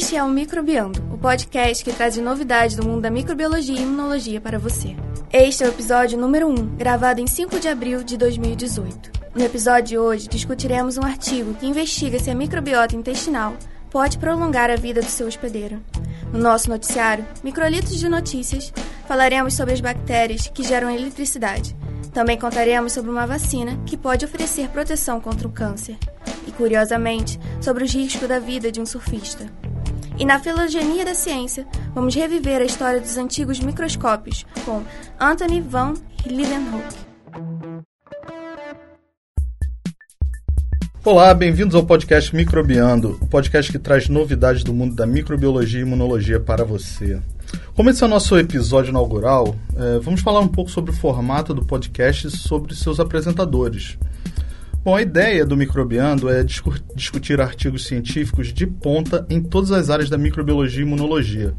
Este é o Microbiando, o podcast que traz novidades do mundo da microbiologia e imunologia para você. Este é o episódio número 1, gravado em 5 de abril de 2018. No episódio de hoje, discutiremos um artigo que investiga se a microbiota intestinal pode prolongar a vida do seu hospedeiro. No nosso noticiário, Microlitos de Notícias, falaremos sobre as bactérias que geram eletricidade. Também contaremos sobre uma vacina que pode oferecer proteção contra o câncer. E, curiosamente, sobre os riscos da vida de um surfista. E na filogenia da ciência, vamos reviver a história dos antigos microscópios com Anthony van Leeuwenhoek. Olá, bem-vindos ao podcast Microbiando, o podcast que traz novidades do mundo da microbiologia e imunologia para você. Como esse é o nosso episódio inaugural, é, vamos falar um pouco sobre o formato do podcast e sobre seus apresentadores. Bom, a ideia do Microbiando é discu discutir artigos científicos de ponta em todas as áreas da microbiologia e imunologia.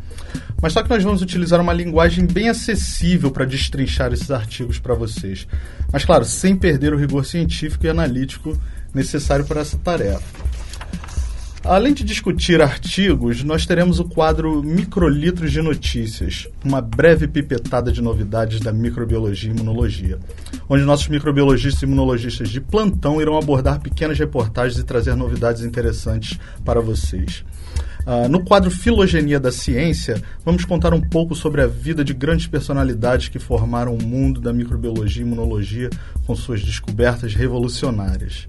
Mas só que nós vamos utilizar uma linguagem bem acessível para destrinchar esses artigos para vocês. Mas, claro, sem perder o rigor científico e analítico necessário para essa tarefa. Além de discutir artigos, nós teremos o quadro Microlitros de Notícias, uma breve pipetada de novidades da microbiologia e imunologia, onde nossos microbiologistas e imunologistas de plantão irão abordar pequenas reportagens e trazer novidades interessantes para vocês. Uh, no quadro Filogenia da Ciência, vamos contar um pouco sobre a vida de grandes personalidades que formaram o mundo da microbiologia e imunologia com suas descobertas revolucionárias.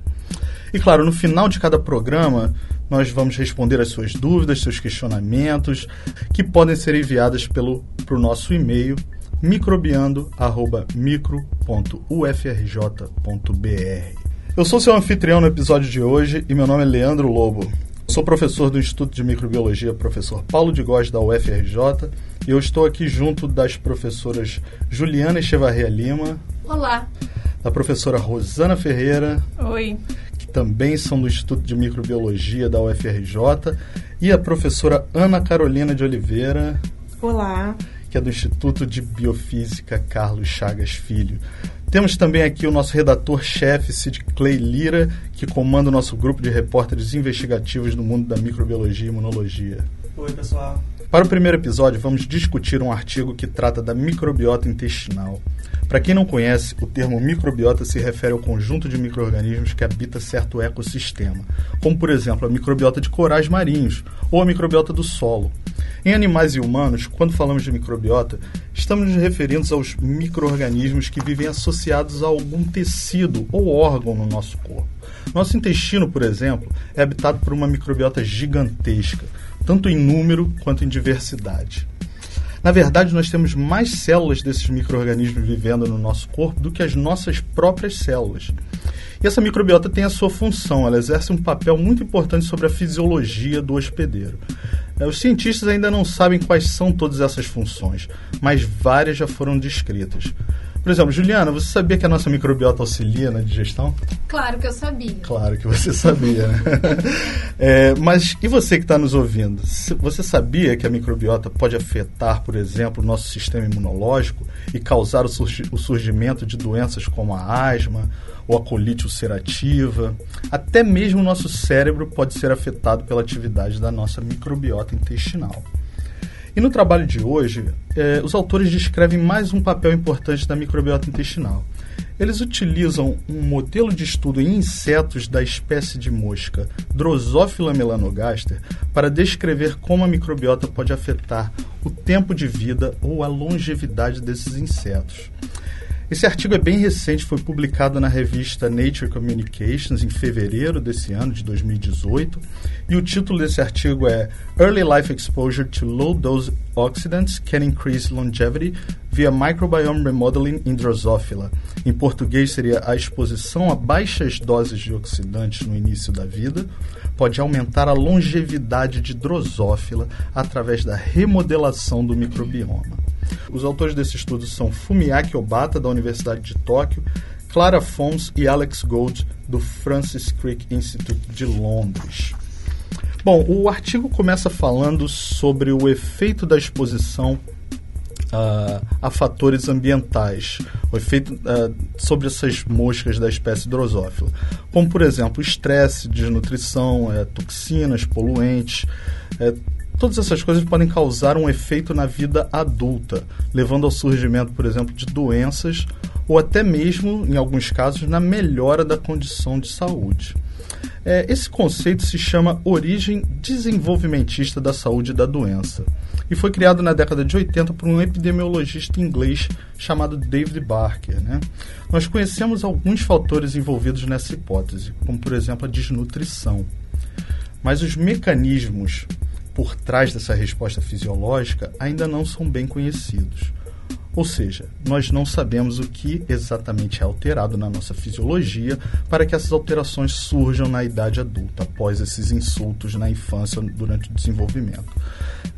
E claro, no final de cada programa, nós vamos responder as suas dúvidas, seus questionamentos, que podem ser enviadas pelo pro nosso e-mail microbiando@micro.ufrj.br. Eu sou seu anfitrião no episódio de hoje e meu nome é Leandro Lobo. Sou professor do Instituto de Microbiologia, professor Paulo de Góes da UFRJ, e eu estou aqui junto das professoras Juliana Echevarria Lima. Olá. Da professora Rosana Ferreira. Oi também são do Instituto de Microbiologia da UFRJ, e a professora Ana Carolina de Oliveira. Olá. Que é do Instituto de Biofísica Carlos Chagas Filho. Temos também aqui o nosso redator-chefe, Sid Clay Lira, que comanda o nosso grupo de repórteres investigativos no mundo da microbiologia e imunologia. Oi, pessoal. Para o primeiro episódio, vamos discutir um artigo que trata da microbiota intestinal. Para quem não conhece, o termo microbiota se refere ao conjunto de micro-organismos que habita certo ecossistema, como por exemplo a microbiota de corais marinhos ou a microbiota do solo. Em animais e humanos, quando falamos de microbiota, estamos nos referindo aos micro-organismos que vivem associados a algum tecido ou órgão no nosso corpo. Nosso intestino, por exemplo, é habitado por uma microbiota gigantesca, tanto em número quanto em diversidade. Na verdade, nós temos mais células desses micro-organismos vivendo no nosso corpo do que as nossas próprias células. E essa microbiota tem a sua função, ela exerce um papel muito importante sobre a fisiologia do hospedeiro. É, os cientistas ainda não sabem quais são todas essas funções, mas várias já foram descritas. Por exemplo, Juliana, você sabia que a nossa microbiota auxilia na digestão? Claro que eu sabia. Claro que você sabia, né? é, mas e você que está nos ouvindo? Você sabia que a microbiota pode afetar, por exemplo, o nosso sistema imunológico e causar o, o surgimento de doenças como a asma ou a colite ulcerativa? Até mesmo o nosso cérebro pode ser afetado pela atividade da nossa microbiota intestinal. E no trabalho de hoje, eh, os autores descrevem mais um papel importante da microbiota intestinal. Eles utilizam um modelo de estudo em insetos da espécie de mosca Drosophila melanogaster para descrever como a microbiota pode afetar o tempo de vida ou a longevidade desses insetos. Esse artigo é bem recente, foi publicado na revista Nature Communications em fevereiro desse ano, de 2018, e o título desse artigo é Early Life Exposure to Low Dose Oxidants Can Increase Longevity via Microbiome Remodeling in Drosophila. Em português seria a exposição a baixas doses de oxidantes no início da vida pode aumentar a longevidade de Drosophila através da remodelação do microbioma. Os autores desse estudo são Fumiaki Obata, da Universidade de Tóquio, Clara Fons e Alex Gold, do Francis Crick Institute de Londres. Bom, o artigo começa falando sobre o efeito da exposição uh, a fatores ambientais, o efeito uh, sobre essas moscas da espécie Drosophila, como por exemplo estresse, desnutrição, uh, toxinas, poluentes, todas essas coisas podem causar um efeito na vida adulta, levando ao surgimento, por exemplo, de doenças ou até mesmo, em alguns casos, na melhora da condição de saúde. É, esse conceito se chama origem desenvolvimentista da saúde da doença e foi criado na década de 80 por um epidemiologista inglês chamado David Barker. Né? Nós conhecemos alguns fatores envolvidos nessa hipótese, como por exemplo a desnutrição. Mas os mecanismos por trás dessa resposta fisiológica ainda não são bem conhecidos. Ou seja, nós não sabemos o que exatamente é alterado na nossa fisiologia para que essas alterações surjam na idade adulta, após esses insultos na infância durante o desenvolvimento.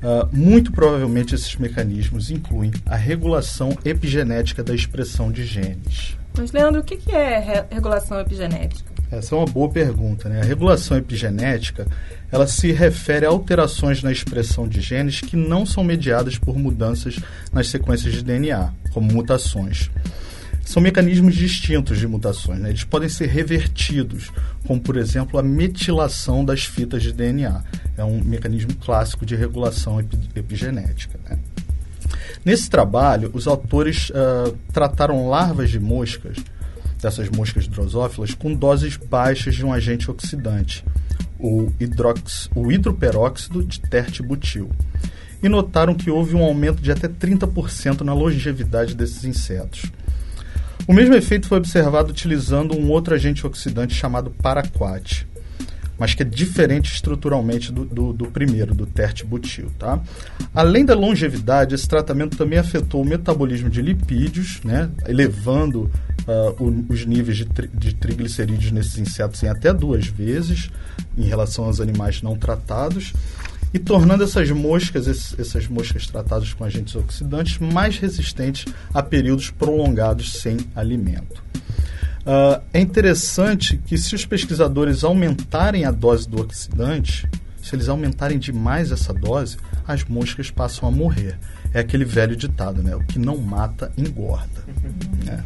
Uh, muito provavelmente esses mecanismos incluem a regulação epigenética da expressão de genes. Mas, Leandro, o que é regulação epigenética? Essa é uma boa pergunta. Né? A regulação epigenética ela se refere a alterações na expressão de genes que não são mediadas por mudanças nas sequências de DNA, como mutações. São mecanismos distintos de mutações. Né? Eles podem ser revertidos, como, por exemplo, a metilação das fitas de DNA. É um mecanismo clássico de regulação epigenética. Né? Nesse trabalho, os autores uh, trataram larvas de moscas dessas moscas drosófilas com doses baixas de um agente oxidante, o, hidrox, o hidroperóxido de tertibutil, e notaram que houve um aumento de até 30% na longevidade desses insetos. O mesmo efeito foi observado utilizando um outro agente oxidante chamado paraquat mas que é diferente estruturalmente do, do, do primeiro, do tertibutil. Tá? Além da longevidade, esse tratamento também afetou o metabolismo de lipídios, né, elevando uh, o, os níveis de, tri, de triglicerídeos nesses insetos em até duas vezes em relação aos animais não tratados e tornando essas moscas, esses, essas moscas tratadas com agentes oxidantes, mais resistentes a períodos prolongados sem alimento. Uh, é interessante que se os pesquisadores aumentarem a dose do oxidante, se eles aumentarem demais essa dose, as moscas passam a morrer. É aquele velho ditado, né? O que não mata, engorda. Né?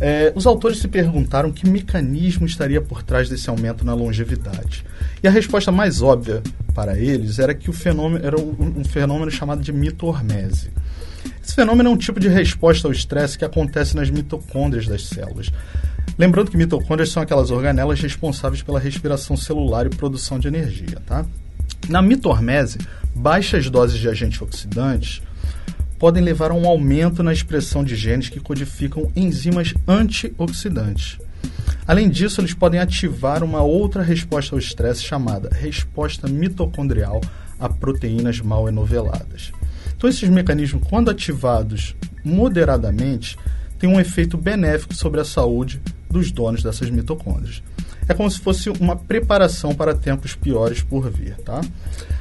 É, os autores se perguntaram que mecanismo estaria por trás desse aumento na longevidade. E a resposta mais óbvia para eles era que o fenômeno era um, um fenômeno chamado de mitohormese. Esse fenômeno é um tipo de resposta ao estresse que acontece nas mitocôndrias das células. Lembrando que mitocôndrias são aquelas organelas responsáveis pela respiração celular e produção de energia. Tá? Na mitohormese, baixas doses de agentes oxidantes podem levar a um aumento na expressão de genes que codificam enzimas antioxidantes. Além disso, eles podem ativar uma outra resposta ao estresse chamada resposta mitocondrial a proteínas mal enoveladas. Então, esses mecanismos, quando ativados moderadamente, têm um efeito benéfico sobre a saúde dos donos dessas mitocôndrias. É como se fosse uma preparação para tempos piores por vir, tá?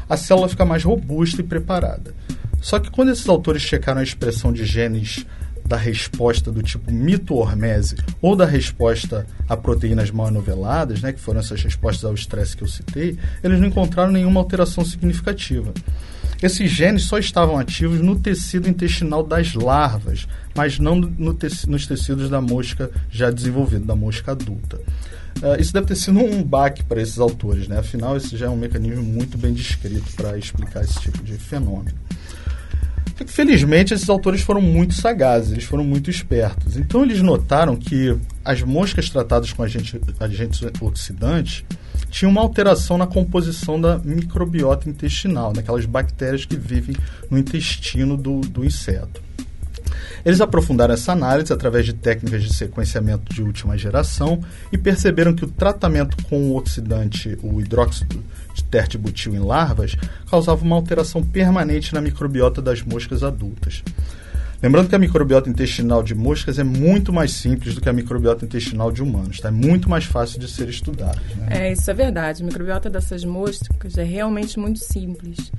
A célula fica mais robusta e preparada. Só que quando esses autores checaram a expressão de genes da resposta do tipo mitohormese ou da resposta a proteínas mal anoveladas, né, que foram essas respostas ao estresse que eu citei, eles não encontraram nenhuma alteração significativa. Esses genes só estavam ativos no tecido intestinal das larvas, mas não no teci nos tecidos da mosca já desenvolvida, da mosca adulta. Uh, isso deve ter sido um baque para esses autores, né? afinal, esse já é um mecanismo muito bem descrito para explicar esse tipo de fenômeno. Felizmente, esses autores foram muito sagazes, eles foram muito espertos. Então, eles notaram que as moscas tratadas com agentes oxidantes tinham uma alteração na composição da microbiota intestinal, daquelas bactérias que vivem no intestino do, do inseto. Eles aprofundaram essa análise através de técnicas de sequenciamento de última geração e perceberam que o tratamento com o oxidante, o hidróxido de tertibutil em larvas, causava uma alteração permanente na microbiota das moscas adultas. Lembrando que a microbiota intestinal de moscas é muito mais simples do que a microbiota intestinal de humanos, tá? É muito mais fácil de ser estudada. Né? É, isso é verdade. A microbiota dessas moscas é realmente muito simples.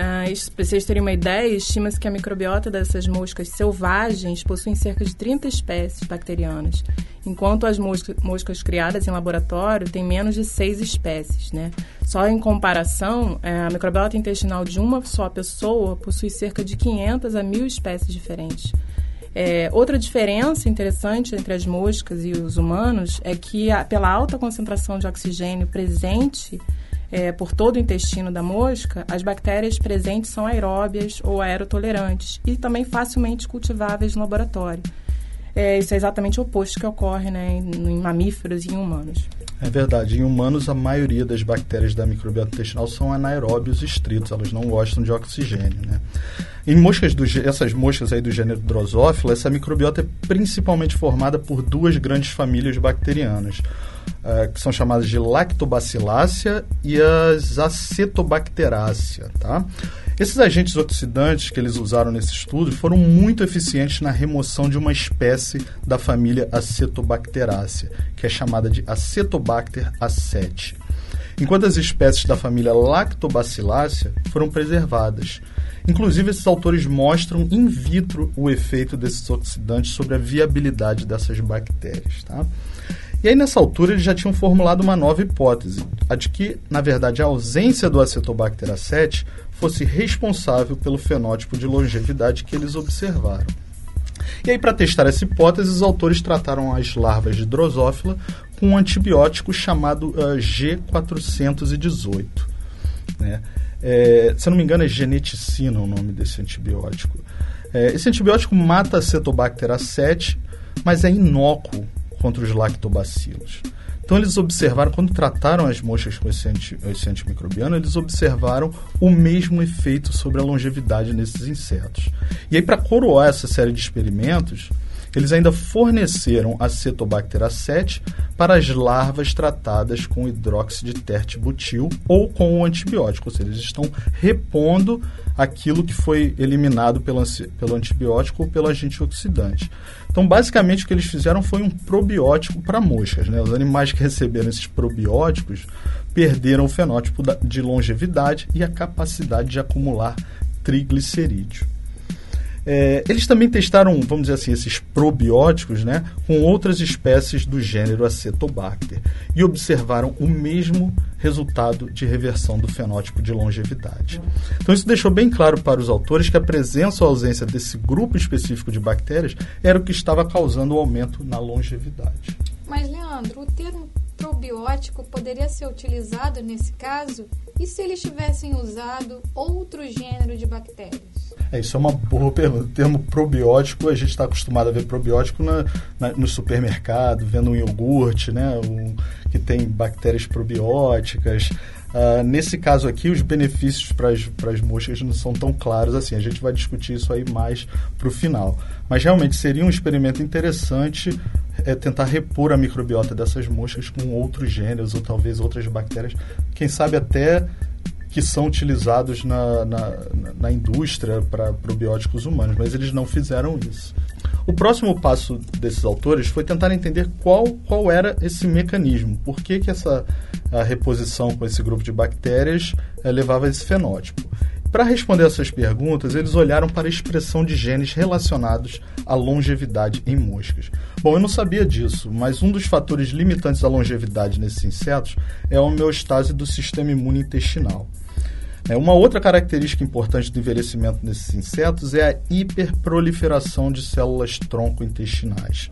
Ah, para vocês terem uma ideia, estima-se que a microbiota dessas moscas selvagens possui cerca de 30 espécies bacterianas, enquanto as mosca, moscas criadas em laboratório têm menos de 6 espécies. Né? Só em comparação, é, a microbiota intestinal de uma só pessoa possui cerca de 500 a 1.000 espécies diferentes. É, outra diferença interessante entre as moscas e os humanos é que, a, pela alta concentração de oxigênio presente é, por todo o intestino da mosca, as bactérias presentes são aeróbias ou aerotolerantes e também facilmente cultiváveis no laboratório. É, isso é exatamente o oposto que ocorre né, em, mamíferos e em humanos. É verdade. Em humanos, a maioria das bactérias da microbiota intestinal são anaeróbios estritos. Elas não gostam de oxigênio, né? Em moscas do, essas moscas aí do gênero Drosophila, essa microbiota é principalmente formada por duas grandes famílias bacterianas, uh, que são chamadas de Lactobacillácea e as Acetobacterácea, tá? Esses agentes oxidantes que eles usaram nesse estudo foram muito eficientes na remoção de uma espécie da família Acetobacterácea, que é chamada de Acetobacter A7. Enquanto as espécies da família Lactobacillácea foram preservadas. Inclusive, esses autores mostram in vitro o efeito desses oxidantes sobre a viabilidade dessas bactérias. Tá? E aí, nessa altura, eles já tinham formulado uma nova hipótese, a de que, na verdade, a ausência do Acetobacter A7 fosse responsável pelo fenótipo de longevidade que eles observaram. E aí, para testar essa hipótese, os autores trataram as larvas de drosófila com um antibiótico chamado uh, G418. Né? É, se eu não me engano, é geneticina o nome desse antibiótico. É, esse antibiótico mata a Cetobacter A7, mas é inócuo contra os lactobacilos. Então eles observaram, quando trataram as moscas com esse, anti, esse antimicrobiano, eles observaram o mesmo efeito sobre a longevidade nesses insetos. E aí, para coroar essa série de experimentos, eles ainda forneceram a Cetobacter A7 para as larvas tratadas com hidróxido de tertibutil ou com o antibiótico, ou seja, eles estão repondo aquilo que foi eliminado pelo, pelo antibiótico ou pelo agente oxidante. Então, basicamente, o que eles fizeram foi um probiótico para moscas. Né? Os animais que receberam esses probióticos perderam o fenótipo de longevidade e a capacidade de acumular triglicerídeo. É, eles também testaram, vamos dizer assim, esses probióticos né, com outras espécies do gênero Acetobacter e observaram o mesmo resultado de reversão do fenótipo de longevidade. Então, isso deixou bem claro para os autores que a presença ou ausência desse grupo específico de bactérias era o que estava causando o aumento na longevidade. Mas, Leandro, o termo probiótico poderia ser utilizado nesse caso? E se eles tivessem usado outro gênero de bactérias? É, isso é uma boa pergunta. O termo probiótico, a gente está acostumado a ver probiótico na, na, no supermercado, vendo um iogurte, né? Um, que tem bactérias probióticas. Uh, nesse caso aqui, os benefícios para as moscas não são tão claros assim. A gente vai discutir isso aí mais para o final. Mas realmente seria um experimento interessante é, tentar repor a microbiota dessas moscas com outros gêneros ou talvez outras bactérias. Quem sabe até que são utilizados na, na, na indústria para probióticos humanos, mas eles não fizeram isso. O próximo passo desses autores foi tentar entender qual, qual era esse mecanismo, por que, que essa reposição com esse grupo de bactérias é, levava a esse fenótipo. Para responder essas perguntas, eles olharam para a expressão de genes relacionados à longevidade em moscas. Bom, eu não sabia disso, mas um dos fatores limitantes à longevidade nesses insetos é a homeostase do sistema imune intestinal. É, uma outra característica importante do envelhecimento desses insetos é a hiperproliferação de células tronco intestinais.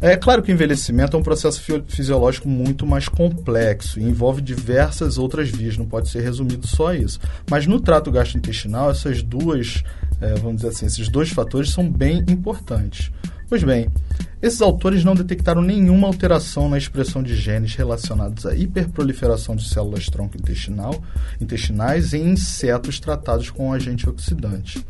É claro que o envelhecimento é um processo fisiológico muito mais complexo e envolve diversas outras vias, não pode ser resumido só isso. Mas no trato gastrointestinal, essas duas, é, vamos dizer assim, esses dois fatores são bem importantes. Pois bem, esses autores não detectaram nenhuma alteração na expressão de genes relacionados à hiperproliferação de células tronco intestinal, intestinais em insetos tratados com agente oxidante.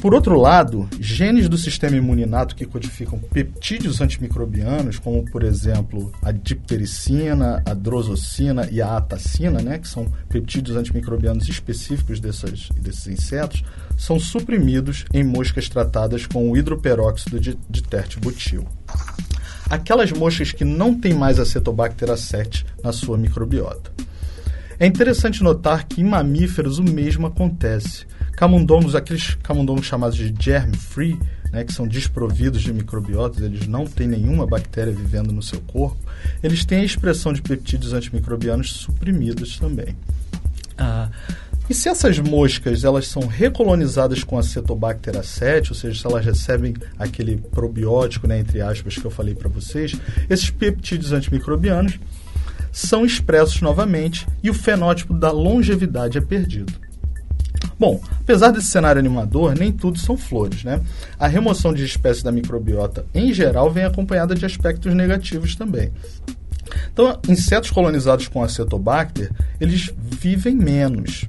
Por outro lado, genes do sistema imuninato que codificam peptídeos antimicrobianos, como por exemplo a diptericina, a drosocina e a atacina, né, que são peptídeos antimicrobianos específicos dessas, desses insetos, são suprimidos em moscas tratadas com o hidroperóxido de, de tertibutil. Aquelas moscas que não têm mais acetobacter A7 na sua microbiota. É interessante notar que em mamíferos o mesmo acontece camundongos, aqueles camundongos chamados de germ-free, né, que são desprovidos de microbiotas, eles não têm nenhuma bactéria vivendo no seu corpo, eles têm a expressão de peptídeos antimicrobianos suprimidos também. Ah, e se essas moscas elas são recolonizadas com acetobacter A7, ou seja, se elas recebem aquele probiótico, né, entre aspas, que eu falei para vocês, esses peptídeos antimicrobianos são expressos novamente e o fenótipo da longevidade é perdido. Bom, apesar desse cenário animador, nem tudo são flores, né? A remoção de espécies da microbiota, em geral, vem acompanhada de aspectos negativos também. Então, insetos colonizados com acetobacter, eles vivem menos.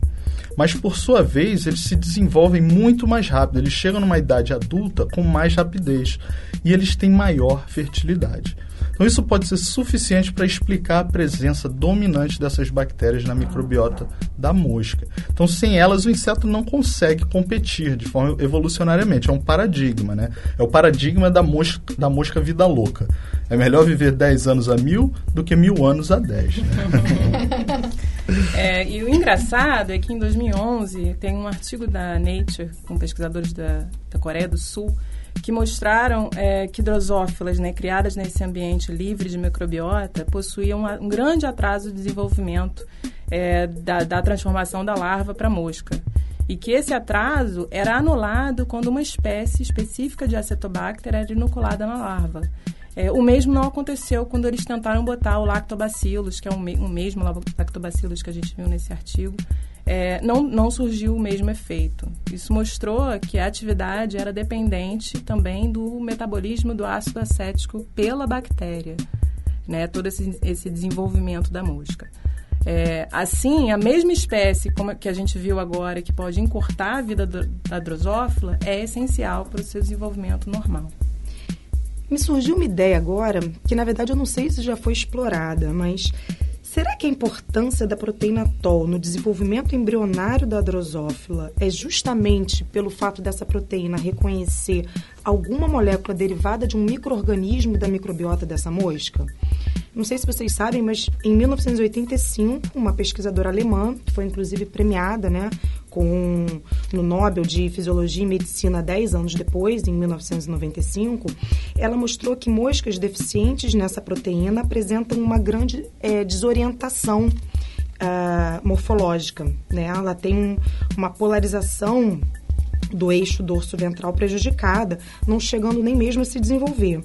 Mas, por sua vez, eles se desenvolvem muito mais rápido. Eles chegam numa idade adulta com mais rapidez. E eles têm maior fertilidade. Então, isso pode ser suficiente para explicar a presença dominante dessas bactérias na microbiota da mosca. Então, sem elas, o inseto não consegue competir de forma evolucionariamente. É um paradigma, né? É o paradigma da mosca, da mosca vida louca. É melhor viver 10 anos a mil do que mil anos a 10. Né? é, e o engraçado é que em 2011 tem um artigo da Nature, com pesquisadores da, da Coreia do Sul, que mostraram é, que drosófilas, né, criadas nesse ambiente livre de microbiota, possuíam um, grande atraso de desenvolvimento é, da, da transformação da larva para mosca. E que esse atraso era anulado quando uma espécie específica de acetobacter era inoculada na larva. É, o mesmo não aconteceu quando eles tentaram botar o lactobacillus, que é o, me o mesmo lactobacillus que a gente viu nesse artigo, é, não, não surgiu o mesmo efeito. Isso mostrou que a atividade era dependente também do metabolismo do ácido acético pela bactéria, né? todo esse, esse desenvolvimento da mosca. É, assim, a mesma espécie como que a gente viu agora, que pode encurtar a vida do, da drosófila, é essencial para o seu desenvolvimento normal. Me surgiu uma ideia agora, que na verdade eu não sei se já foi explorada, mas Será que a importância da proteína TOL no desenvolvimento embrionário da drosófila é justamente pelo fato dessa proteína reconhecer alguma molécula derivada de um microorganismo da microbiota dessa mosca? Não sei se vocês sabem, mas em 1985, uma pesquisadora alemã, que foi inclusive premiada né, com, no Nobel de Fisiologia e Medicina 10 anos depois, em 1995, ela mostrou que moscas deficientes nessa proteína apresentam uma grande é, desorientação uh, morfológica. Né? Ela tem um, uma polarização do eixo dorso ventral prejudicada, não chegando nem mesmo a se desenvolver.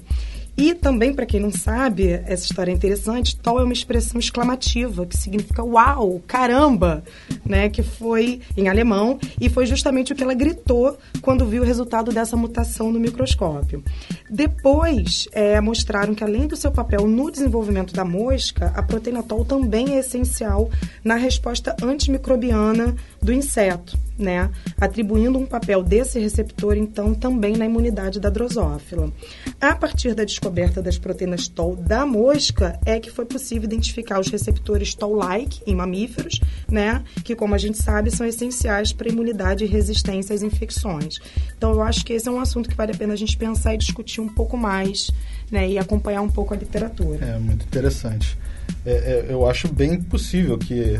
E também, para quem não sabe, essa história é interessante, tal é uma expressão exclamativa, que significa uau, caramba, né? Que foi em alemão, e foi justamente o que ela gritou quando viu o resultado dessa mutação no microscópio. Depois, é, mostraram que além do seu papel no desenvolvimento da mosca, a proteína TOL também é essencial na resposta antimicrobiana do inseto, né? Atribuindo um papel desse receptor, então, também na imunidade da drosófila. A partir da descoberta das proteínas TOL da mosca, é que foi possível identificar os receptores TOL-like em mamíferos, né? Que, como a gente sabe, são essenciais para a imunidade e resistência às infecções. Então, eu acho que esse é um assunto que vale a pena a gente pensar e discutir um pouco mais, né? E acompanhar um pouco a literatura. É, muito interessante. É, é, eu acho bem possível que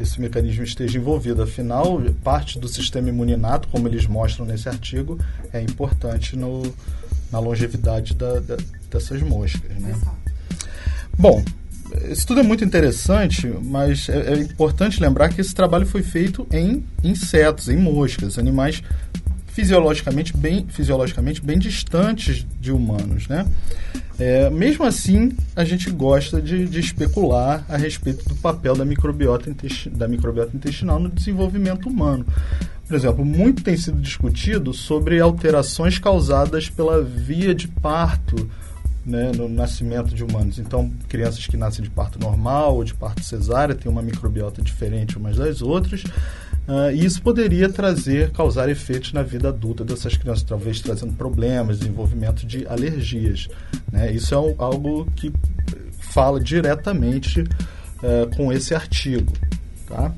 esse mecanismo esteja envolvido. Afinal, parte do sistema imuninato, como eles mostram nesse artigo, é importante no, na longevidade da, da, dessas moscas. Né? Bom, isso tudo é muito interessante, mas é, é, importante lembrar que esse trabalho foi feito em insetos, em moscas, animais fisiologicamente bem, fisiologicamente bem distantes de humanos, né? É, mesmo assim, a gente gosta de, de, especular a respeito do papel da microbiota, da microbiota intestinal no desenvolvimento humano. Por exemplo, muito tem sido discutido sobre alterações causadas pela via de parto né, no nascimento de humanos. Então, crianças que nascem de parto normal ou de parto cesárea têm uma microbiota diferente umas das outras. Uh, e isso poderia trazer, causar efeitos na vida adulta dessas crianças, talvez trazendo problemas, desenvolvimento de alergias. Né? Isso é um, algo que fala diretamente uh, com esse artigo. Tá?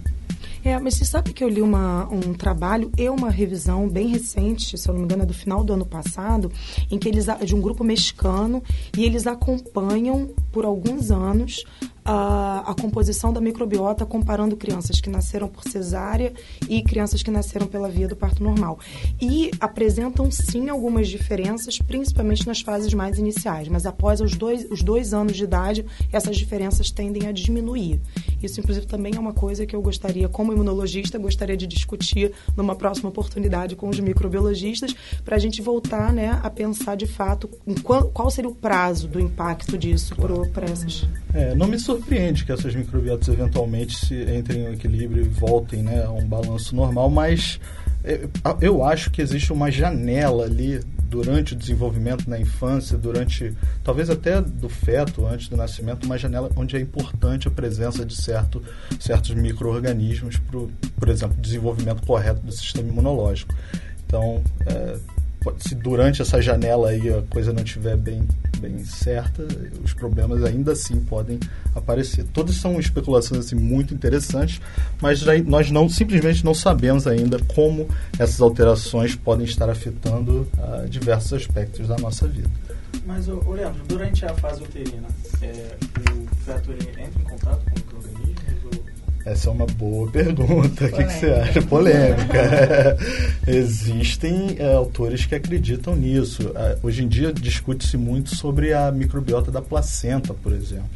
É, mas você sabe que eu li uma, um trabalho e uma revisão bem recente, se eu não me engano, é do final do ano passado, em que eles de um grupo mexicano e eles acompanham por alguns anos a, a, composição da microbiota comparando crianças que nasceram por cesárea e crianças que nasceram pela via do parto normal. E apresentam sim algumas diferenças, principalmente nas fases mais iniciais, mas após os dois, os dois anos de idade, essas diferenças tendem a diminuir. Isso, inclusive, também é uma coisa que eu gostaria, como imunologista, gostaria de discutir numa próxima oportunidade com os microbiologistas, para a gente voltar né, a pensar de fato qual, qual seria o prazo do impacto disso para essas. É, não me que essas microbiotas eventualmente se entrem em equilíbrio e voltem né, a um balanço normal, mas é, eu acho que existe uma janela ali durante o desenvolvimento na infância, durante talvez até do feto, antes do nascimento, uma janela onde é importante a presença de certo, certos micro-organismos para, por exemplo, desenvolvimento correto do sistema imunológico. Então, é, se durante essa janela aí a coisa não estiver bem, bem certa, os problemas ainda assim podem aparecer. Todas são especulações assim, muito interessantes, mas nós não simplesmente não sabemos ainda como essas alterações podem estar afetando uh, diversos aspectos da nossa vida. Mas, Leandro, durante a fase uterina, é, o feto entra em contato com essa é uma boa pergunta. O que, que, você acha? Polêmica. Existem é, autores que acreditam nisso. É, hoje em dia discute-se muito sobre a microbiota da placenta, por exemplo.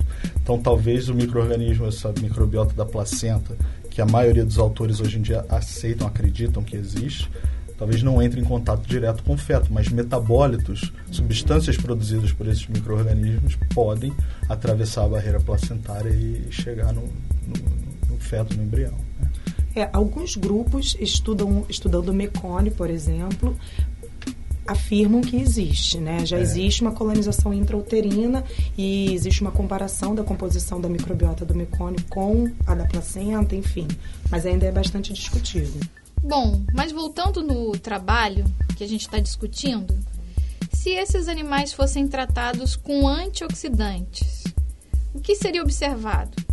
Então, talvez o microorganismo, essa microbiota da placenta, que a maioria dos autores hoje em dia aceitam, acreditam que existe, talvez não entre em contato direto com o feto, mas metabólitos, substâncias produzidas por esses microorganismos podem atravessar a barreira placentária e chegar no, no feto no embrião. Né? É, alguns grupos estudam estudando mecone, por exemplo, afirmam que existe, né? Já é. existe uma colonização intrauterina e existe uma comparação da composição da microbiota do mecone com a da placenta, enfim. Mas ainda é bastante discutido. Bom, mas voltando no trabalho que a gente está discutindo, se esses animais fossem tratados com antioxidantes, o que seria observado?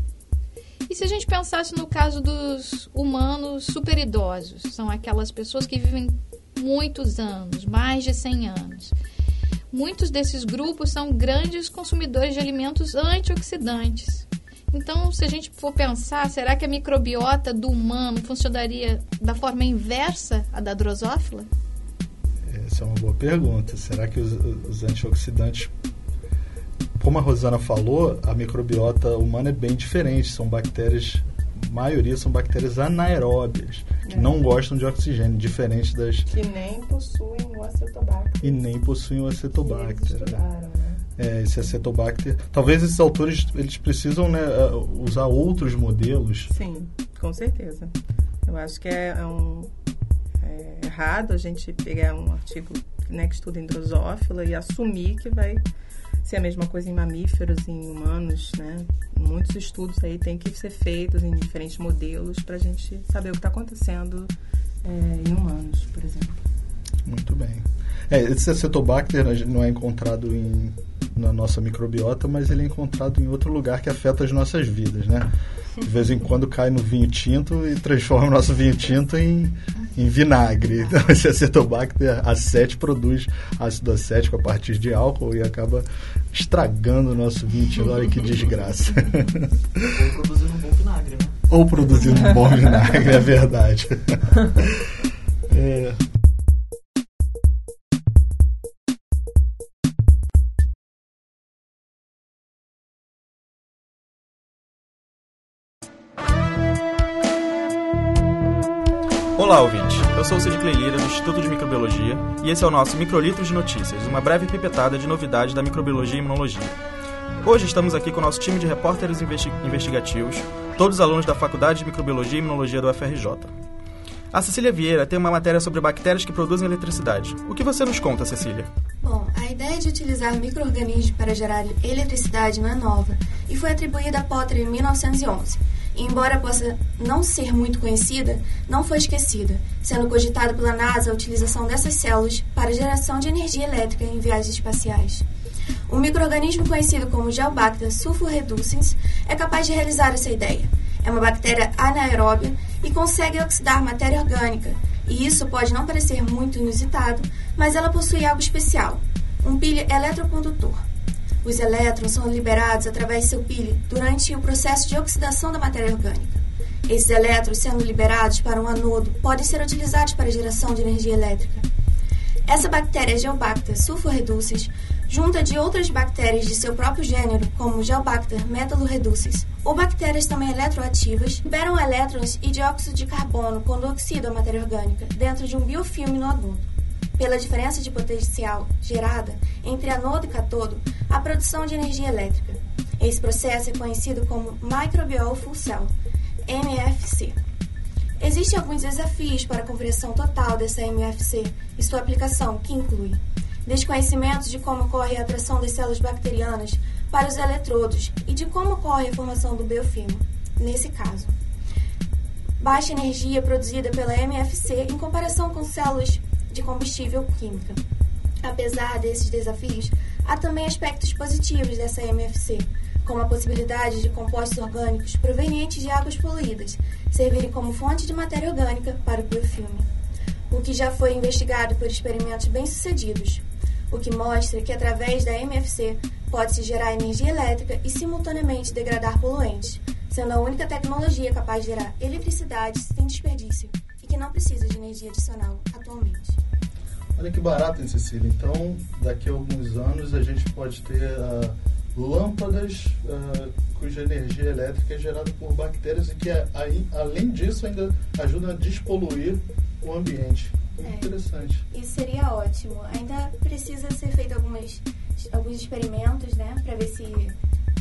E se a gente pensasse no caso dos humanos superidosos, são aquelas pessoas que vivem muitos anos, mais de 100 anos. Muitos desses grupos são grandes consumidores de alimentos antioxidantes. Então, se a gente for pensar, será que a microbiota do humano funcionaria da forma inversa à da drosófila? Essa é uma boa pergunta. Será que os, os antioxidantes como a Rosana falou, a microbiota humana é bem diferente. São bactérias, a maioria são bactérias anaeróbias, que é. não gostam de oxigênio, diferente das. Que nem possuem o acetobacter. E nem possuem o acetobacter. Né? né? É, esse acetobacter. Talvez esses autores eles precisam né, usar outros modelos. Sim, com certeza. Eu acho que é, é um, é errado a gente pegar um artigo né, que estuda em drosófila e assumir que vai ser a mesma coisa em mamíferos, em humanos, né? Muitos estudos aí têm que ser feitos em diferentes modelos para a gente saber o que está acontecendo é, em humanos, por exemplo. Muito bem. É, esse acetobacter não é encontrado em, na nossa microbiota, mas ele é encontrado em outro lugar que afeta as nossas vidas, né? De vez em quando cai no vinho tinto e transforma o nosso vinho tinto em, em vinagre. Então, esse acetobacter A7 produz ácido acético a partir de álcool e acaba estragando o nosso vinho tinto. Olha que desgraça. Ou produzindo um bom vinagre, né? Ou produzindo um bom vinagre, é verdade. É. Olá, ouvinte. Eu sou o Cid Cleilira, do Instituto de Microbiologia, e esse é o nosso Microlitros de Notícias, uma breve pipetada de novidades da microbiologia e imunologia. Hoje estamos aqui com o nosso time de repórteres investi investigativos, todos alunos da Faculdade de Microbiologia e Imunologia do FRJ. A Cecília Vieira tem uma matéria sobre bactérias que produzem eletricidade. O que você nos conta, Cecília? Bom, a ideia de utilizar micro-organismos para gerar eletricidade não é nova e foi atribuída a Potter em 1911 embora possa não ser muito conhecida, não foi esquecida, sendo cogitada pela NASA a utilização dessas células para geração de energia elétrica em viagens espaciais. Um microorganismo conhecido como Geobacter sulfurreducens é capaz de realizar essa ideia. É uma bactéria anaeróbia e consegue oxidar matéria orgânica, e isso pode não parecer muito inusitado, mas ela possui algo especial, um pilha eletrocondutor. Os elétrons são liberados através de seu pile durante o processo de oxidação da matéria orgânica. Esses elétrons, sendo liberados para um anodo, podem ser utilizados para a geração de energia elétrica. Essa bactéria Geobacter sulfurreducens, junta de outras bactérias de seu próprio gênero, como Geobacter metaloreducens, ou bactérias também eletroativas, liberam elétrons e dióxido de carbono quando oxidam a matéria orgânica dentro de um biofilme no adulto. Pela diferença de potencial gerada entre anodo e catodo, a produção de energia elétrica. Esse processo é conhecido como Microbial Full Cell, MFC. Existem alguns desafios para a compreensão total dessa MFC e sua aplicação, que inclui desconhecimento de como ocorre a atração das células bacterianas para os eletrodos e de como ocorre a formação do biofilme, nesse caso. Baixa energia produzida pela MFC em comparação com células de combustível química. Apesar desses desafios, há também aspectos positivos dessa MFC, como a possibilidade de compostos orgânicos provenientes de águas poluídas servirem como fonte de matéria orgânica para o biofilme, o que já foi investigado por experimentos bem-sucedidos, o que mostra que através da MFC pode-se gerar energia elétrica e simultaneamente degradar poluentes, sendo a única tecnologia capaz de gerar eletricidade sem desperdício que não precisa de energia adicional atualmente. Olha que barato, hein, Cecília? Então, daqui a alguns anos a gente pode ter uh, lâmpadas uh, cuja energia elétrica é gerada por bactérias e que, aí, além disso, ainda ajudam a despoluir o ambiente. É. interessante. Isso seria ótimo. Ainda precisa ser feito algumas alguns experimentos, né, para ver se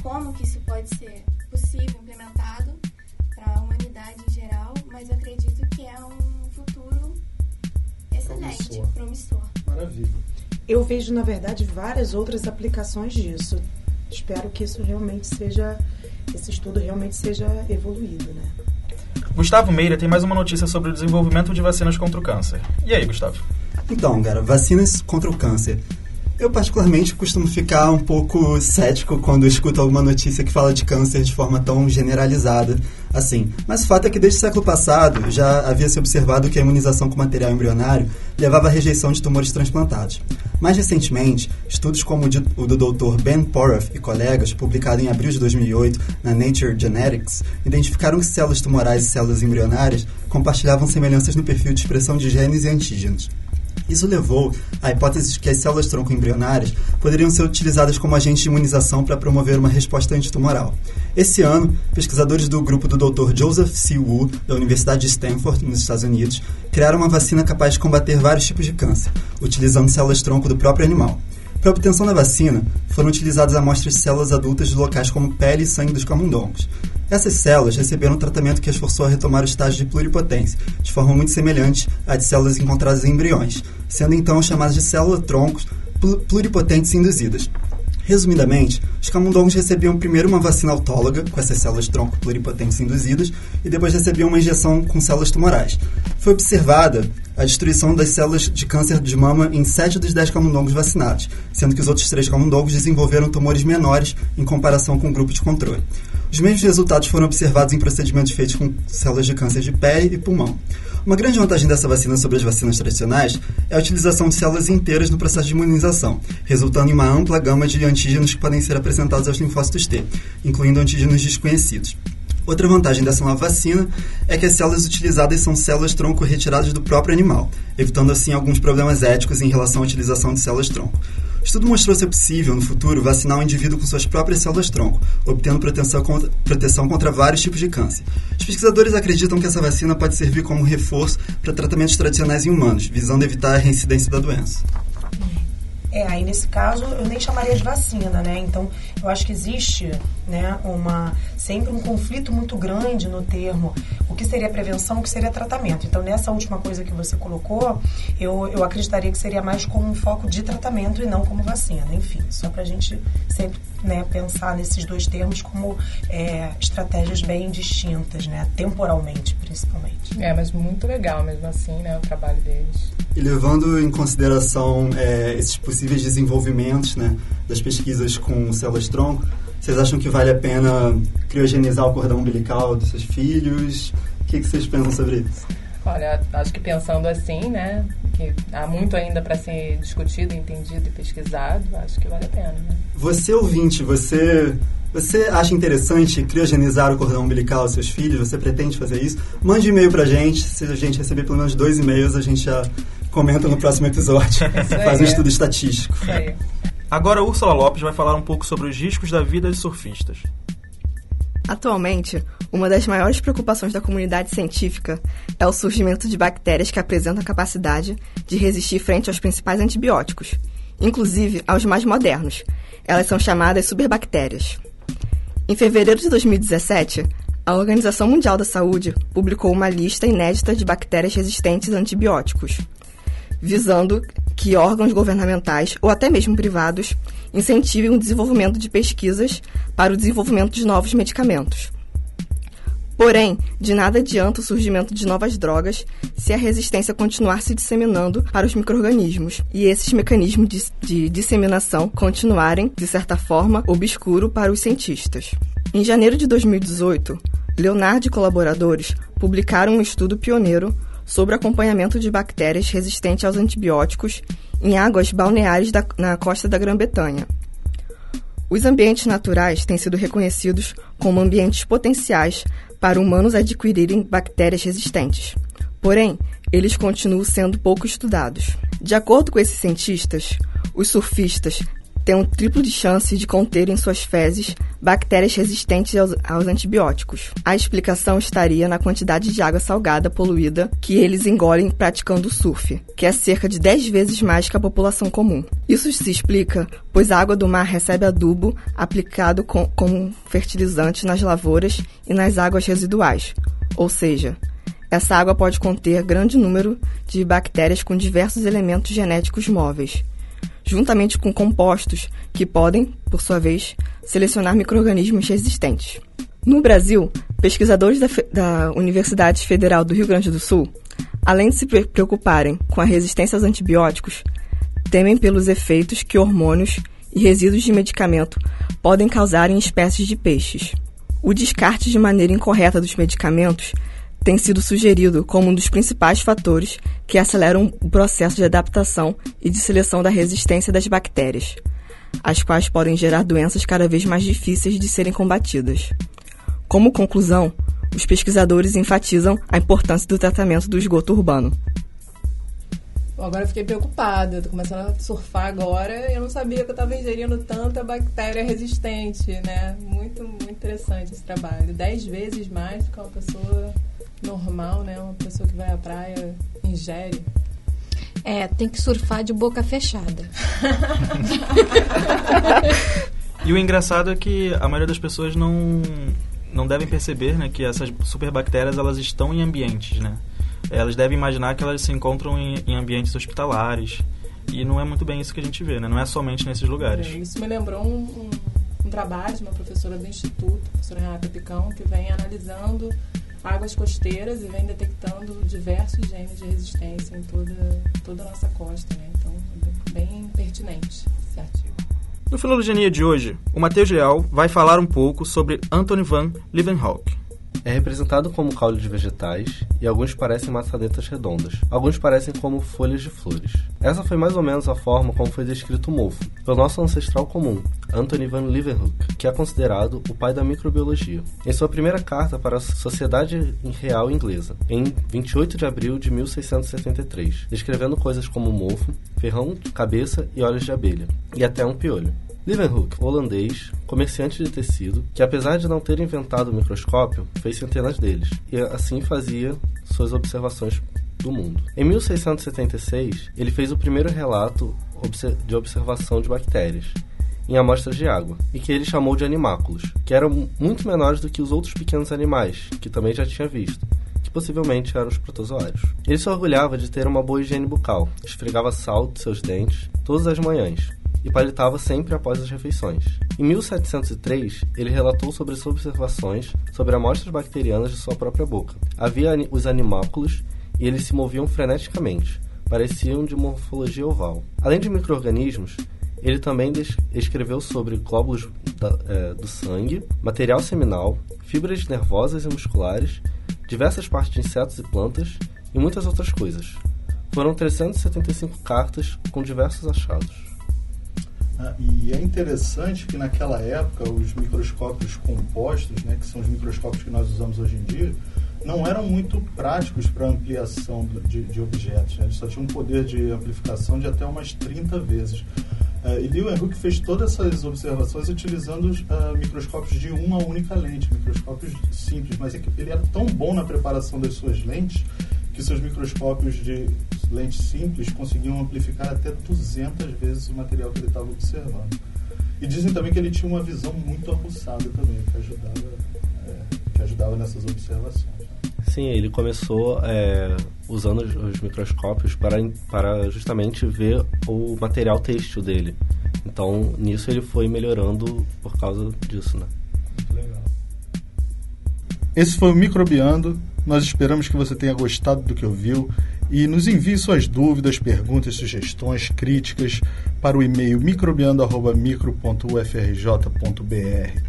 como que isso pode ser possível implementado para a humanidade em geral, mas eu acredito que é um futuro excelente, promissor. promissor. Maravilha. Eu vejo, na verdade, várias outras aplicações disso. Espero que isso realmente seja, esse estudo realmente seja evoluído, né? Gustavo Meira tem mais uma notícia sobre o desenvolvimento de vacinas contra o câncer. E aí, Gustavo? Então, cara, vacinas contra o câncer. Eu, particularmente, costumo ficar um pouco cético quando escuto alguma notícia que fala de câncer de forma tão generalizada assim. Mas o fato é que desde o século passado já havia se observado que a imunização com material embrionário levava à rejeição de tumores transplantados. Mais recentemente, estudos como o do Dr. Ben Poroff e colegas, publicado em abril de 2008 na Nature Genetics, identificaram que células tumorais e células embrionárias compartilhavam semelhanças no perfil de expressão de genes e antígenos. Isso levou à hipótese de que as células tronco embrionárias poderiam ser utilizadas como agentes de imunização para promover uma resposta antitumoral. Esse ano, pesquisadores do grupo do Dr. Joseph C. Wu, da Universidade de Stanford, nos Estados Unidos, criaram uma vacina capaz de combater vários tipos de câncer, utilizando células tronco do próprio animal. Para a obtenção da vacina, foram utilizadas amostras de células adultas de locais como pele e sangue dos camundongos. Essas células receberam um tratamento que as forçou a retomar o estágio de pluripotência, de forma muito semelhante à de células encontradas em embriões, sendo então chamadas de célula-troncos pluripotentes induzidas. Resumidamente, os camundongos recebiam primeiro uma vacina autóloga, com essas células tronco pluripotentes induzidas, e depois recebiam uma injeção com células tumorais. Foi observada a destruição das células de câncer de mama em 7 dos 10 camundongos vacinados, sendo que os outros 3 camundongos desenvolveram tumores menores em comparação com o grupo de controle. Os mesmos resultados foram observados em procedimentos feitos com células de câncer de pele e pulmão. Uma grande vantagem dessa vacina sobre as vacinas tradicionais é a utilização de células inteiras no processo de imunização, resultando em uma ampla gama de antígenos que podem ser apresentados aos linfócitos T, incluindo antígenos desconhecidos. Outra vantagem dessa nova vacina é que as células utilizadas são células tronco retiradas do próprio animal, evitando assim alguns problemas éticos em relação à utilização de células tronco. O estudo mostrou ser possível, no futuro, vacinar um indivíduo com suas próprias células-tronco, obtendo proteção contra, proteção contra vários tipos de câncer. Os pesquisadores acreditam que essa vacina pode servir como reforço para tratamentos tradicionais em humanos, visando evitar a reincidência da doença. É, aí nesse caso eu nem chamaria de vacina, né? Então eu acho que existe, né, uma sempre um conflito muito grande no termo o que seria prevenção, o que seria tratamento. Então nessa última coisa que você colocou, eu, eu acreditaria que seria mais como um foco de tratamento e não como vacina. Enfim, só para a gente sempre né, pensar nesses dois termos como é, estratégias bem distintas, né, temporalmente principalmente. É, mas muito legal mesmo assim, né, o trabalho deles. E levando em consideração é, esses possíveis desenvolvimentos né, das pesquisas com células-tronco, vocês acham que vale a pena criogenizar o cordão umbilical dos seus filhos? O que, que vocês pensam sobre isso? Olha, acho que pensando assim, né, que há muito ainda para ser discutido, entendido e pesquisado, acho que vale a pena. Né? Você ouvinte, você você acha interessante criogenizar o cordão umbilical dos seus filhos? Você pretende fazer isso? Mande e-mail pra gente. Se a gente receber pelo menos dois e-mails, a gente já comenta no próximo episódio. Faz um estudo estatístico. Isso aí. Agora, Úrsula Lopes vai falar um pouco sobre os riscos da vida de surfistas. Atualmente, uma das maiores preocupações da comunidade científica é o surgimento de bactérias que apresentam a capacidade de resistir frente aos principais antibióticos, inclusive aos mais modernos. Elas são chamadas superbactérias. Em fevereiro de 2017, a Organização Mundial da Saúde publicou uma lista inédita de bactérias resistentes a antibióticos, visando que órgãos governamentais ou até mesmo privados incentivem o desenvolvimento de pesquisas para o desenvolvimento de novos medicamentos. Porém, de nada adianta o surgimento de novas drogas se a resistência continuar se disseminando para os micro-organismos e esses mecanismos de, de disseminação continuarem, de certa forma, obscuro para os cientistas. Em janeiro de 2018, Leonardo e colaboradores publicaram um estudo pioneiro sobre acompanhamento de bactérias resistentes aos antibióticos em águas balneares da, na costa da Grã-Bretanha. Os ambientes naturais têm sido reconhecidos como ambientes potenciais para humanos adquirirem bactérias resistentes. Porém, eles continuam sendo pouco estudados. De acordo com esses cientistas, os surfistas têm um triplo de chance de conter em suas fezes bactérias resistentes aos, aos, antibióticos. A explicação estaria na quantidade de água salgada poluída que eles engolem praticando surf, que é cerca de 10 vezes mais que a população comum. Isso se explica pois a água do mar recebe adubo aplicado com, como fertilizante nas lavouras e nas águas residuais, ou seja, essa água pode conter grande número de bactérias com diversos elementos genéticos móveis juntamente com compostos que podem, por sua vez, selecionar microrganismos resistentes. No Brasil, pesquisadores da, da Universidade Federal do Rio Grande do Sul, além de se preocuparem com a resistência aos antibióticos, temem pelos efeitos que hormônios e resíduos de medicamento podem causar em espécies de peixes. O descarte de maneira incorreta dos medicamentos tem sido sugerido como um dos principais fatores que aceleram o processo de adaptação e de seleção da resistência das bactérias, as quais podem gerar doenças cada vez mais difíceis de serem combatidas. Como conclusão, os pesquisadores enfatizam a importância do tratamento do esgoto urbano. Agora eu fiquei preocupada, eu tô começando a surfar agora e eu não sabia que eu estava ingerindo tanta bactéria resistente, né? Muito, muito interessante esse trabalho. Dez vezes mais do que uma pessoa normal, né? Uma pessoa que vai à praia ingere. É, tem que surfar de boca fechada. e o engraçado é que a maioria das pessoas não não devem perceber, né, que essas superbactérias elas estão em ambientes, né? Elas devem imaginar que elas se encontram em, em ambientes hospitalares e não é muito bem isso que a gente vê, né? Não é somente nesses lugares. É, isso me lembrou um, um, um, trabalho de uma professora do instituto, a professora Renata Picão, que vem analisando águas costeiras e vem detectando diversos genes de resistência em toda, toda a nossa costa. Né? Então, é bem pertinente esse artigo. No Filogenia de hoje, o Matheus Leal vai falar um pouco sobre Anthony van Leeuwenhoek. É representado como caule de vegetais e alguns parecem maçanetas redondas. Alguns parecem como folhas de flores. Essa foi mais ou menos a forma como foi descrito o mofo pelo nosso ancestral comum, Anthony van Leeuwenhoek, que é considerado o pai da microbiologia. Em sua primeira carta para a Sociedade Real Inglesa, em 28 de abril de 1673, descrevendo coisas como mofo, ferrão, cabeça e olhos de abelha, e até um piolho. Leeuwenhoek, holandês, comerciante de tecido, que apesar de não ter inventado o microscópio, fez centenas deles, e assim fazia suas observações do mundo. Em 1676, ele fez o primeiro relato de observação de bactérias em amostras de água, e que ele chamou de animáculos, que eram muito menores do que os outros pequenos animais, que também já tinha visto, que possivelmente eram os protozoários. Ele se orgulhava de ter uma boa higiene bucal, esfregava sal de seus dentes todas as manhãs, e palitava sempre após as refeições. Em 1703, ele relatou sobre suas observações sobre amostras bacterianas de sua própria boca. Havia os animáculos e eles se moviam freneticamente, pareciam de morfologia oval. Além de micro-organismos, ele também escreveu sobre glóbulos da, é, do sangue, material seminal, fibras nervosas e musculares, diversas partes de insetos e plantas e muitas outras coisas. Foram 375 cartas com diversos achados. Ah, e é interessante que naquela época os microscópios compostos, né, que são os microscópios que nós usamos hoje em dia, não eram muito práticos para ampliação de, de objetos. Né? Eles só tinham um poder de amplificação de até umas 30 vezes. Uh, e Leeuwenhoek fez todas essas observações utilizando uh, microscópios de uma única lente, microscópios simples, mas é ele era tão bom na preparação das suas lentes que seus microscópios de lentes simples conseguiam amplificar até 200 vezes o material que ele estava observando. E dizem também que ele tinha uma visão muito aguçada também, que ajudava, é, que ajudava nessas observações. Sim, ele começou é, usando os, os, microscópios para, para justamente ver o material têxtil dele. Então, nisso ele foi melhorando por causa disso, né? Muito legal. Esse foi o Microbiando. Nós esperamos que você tenha gostado do que ouviu e nos envie suas dúvidas, perguntas, sugestões, críticas para o e-mail microbiando.micro.ufrj.br.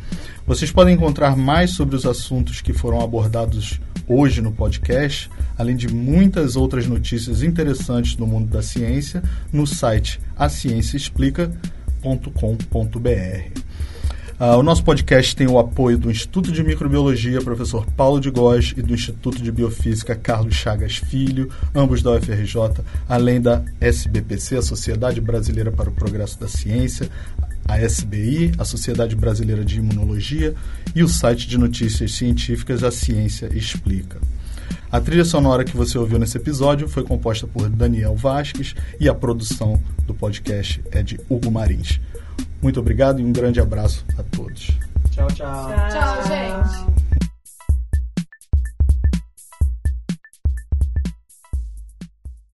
Vocês podem encontrar mais sobre os assuntos que foram abordados hoje no podcast, além de muitas outras notícias interessantes no mundo da ciência, no site acienciaexplica.com.br. Uh, o nosso podcast tem o apoio do Instituto de Microbiologia, professor Paulo de Góes, e do Instituto de Biofísica Carlos Chagas Filho, ambos da UFRJ, além da SBPC, a Sociedade Brasileira para o Progresso da Ciência, a SBI, a Sociedade Brasileira de Imunologia, e o site de notícias científicas A Ciência Explica. A trilha sonora que você ouviu nesse episódio foi composta por Daniel Vasques e a produção do podcast é de Hugo Marins. Muito obrigado e um grande abraço a todos. Tchau, tchau. Tchau, tchau gente.